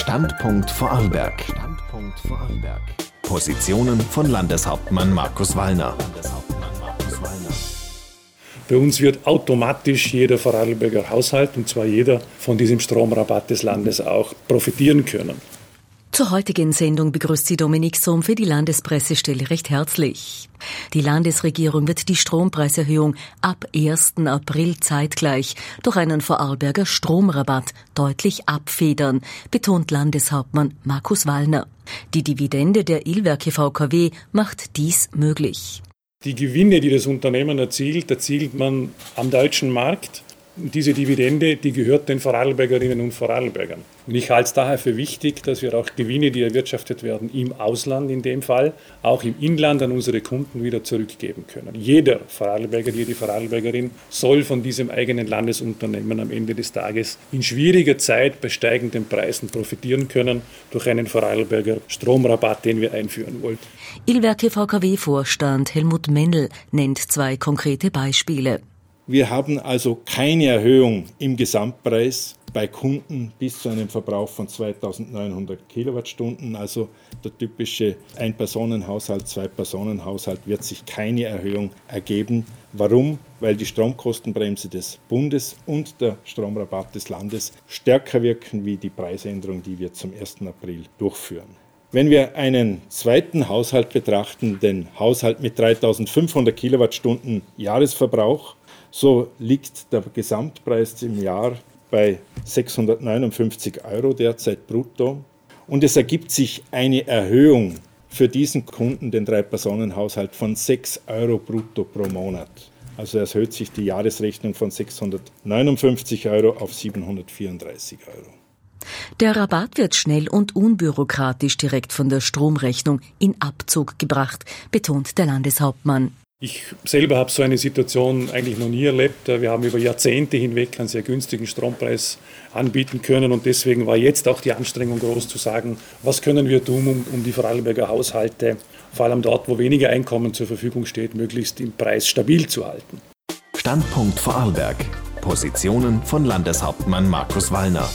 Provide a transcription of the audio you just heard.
Standpunkt Vorarlberg. Standpunkt Vorarlberg. Positionen von Landeshauptmann Markus Wallner. Bei uns wird automatisch jeder Vorarlberger Haushalt, und zwar jeder, von diesem Stromrabatt des Landes auch profitieren können. Zur heutigen Sendung begrüßt sie Dominik Sohm für die Landespressestelle recht herzlich. Die Landesregierung wird die Strompreiserhöhung ab 1. April zeitgleich durch einen Vorarlberger Stromrabatt deutlich abfedern, betont Landeshauptmann Markus Wallner. Die Dividende der Ilwerke VKW macht dies möglich. Die Gewinne, die das Unternehmen erzielt, erzielt man am deutschen Markt diese Dividende, die gehört den Vorarlbergerinnen und Vorarlbergern. Und ich halte es daher für wichtig, dass wir auch Gewinne, die erwirtschaftet werden, im Ausland in dem Fall, auch im Inland an unsere Kunden wieder zurückgeben können. Jeder Vorarlberger, jede Vorarlbergerin soll von diesem eigenen Landesunternehmen am Ende des Tages in schwieriger Zeit bei steigenden Preisen profitieren können durch einen Vorarlberger Stromrabatt, den wir einführen wollten. Ilwerke VKW-Vorstand Helmut Mendel nennt zwei konkrete Beispiele. Wir haben also keine Erhöhung im Gesamtpreis bei Kunden bis zu einem Verbrauch von 2900 Kilowattstunden. Also der typische Ein-Personen-Haushalt, Zwei-Personen-Haushalt wird sich keine Erhöhung ergeben. Warum? Weil die Stromkostenbremse des Bundes und der Stromrabatt des Landes stärker wirken wie die Preisänderung, die wir zum 1. April durchführen. Wenn wir einen zweiten Haushalt betrachten, den Haushalt mit 3500 Kilowattstunden Jahresverbrauch, so liegt der Gesamtpreis im Jahr bei 659 Euro derzeit brutto. Und es ergibt sich eine Erhöhung für diesen Kunden, den Drei-Personen-Haushalt, von 6 Euro brutto pro Monat. Also erhöht sich die Jahresrechnung von 659 Euro auf 734 Euro. Der Rabatt wird schnell und unbürokratisch direkt von der Stromrechnung in Abzug gebracht, betont der Landeshauptmann. Ich selber habe so eine Situation eigentlich noch nie erlebt. Wir haben über Jahrzehnte hinweg einen sehr günstigen Strompreis anbieten können und deswegen war jetzt auch die Anstrengung groß zu sagen, was können wir tun, um, um die Vorarlberger Haushalte, vor allem dort, wo weniger Einkommen zur Verfügung steht, möglichst im Preis stabil zu halten. Standpunkt Vorarlberg. Positionen von Landeshauptmann Markus Wallner.